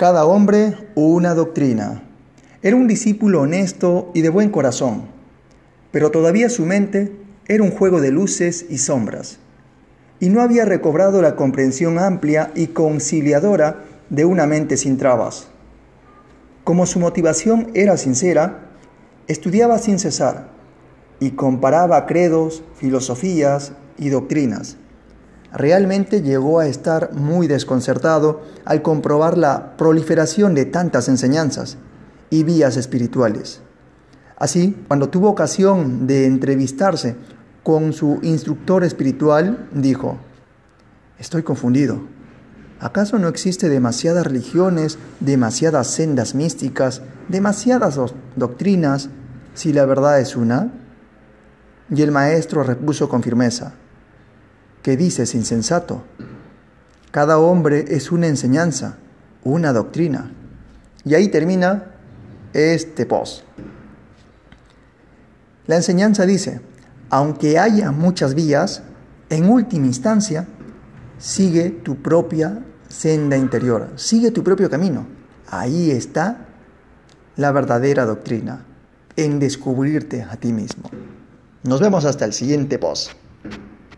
Cada hombre una doctrina. Era un discípulo honesto y de buen corazón, pero todavía su mente era un juego de luces y sombras, y no había recobrado la comprensión amplia y conciliadora de una mente sin trabas. Como su motivación era sincera, estudiaba sin cesar y comparaba credos, filosofías y doctrinas Realmente llegó a estar muy desconcertado al comprobar la proliferación de tantas enseñanzas y vías espirituales. Así, cuando tuvo ocasión de entrevistarse con su instructor espiritual, dijo, Estoy confundido. ¿Acaso no existe demasiadas religiones, demasiadas sendas místicas, demasiadas doctrinas, si la verdad es una? Y el maestro repuso con firmeza, ¿Qué dices, insensato? Cada hombre es una enseñanza, una doctrina. Y ahí termina este post. La enseñanza dice, aunque haya muchas vías, en última instancia, sigue tu propia senda interior, sigue tu propio camino. Ahí está la verdadera doctrina, en descubrirte a ti mismo. Nos vemos hasta el siguiente post.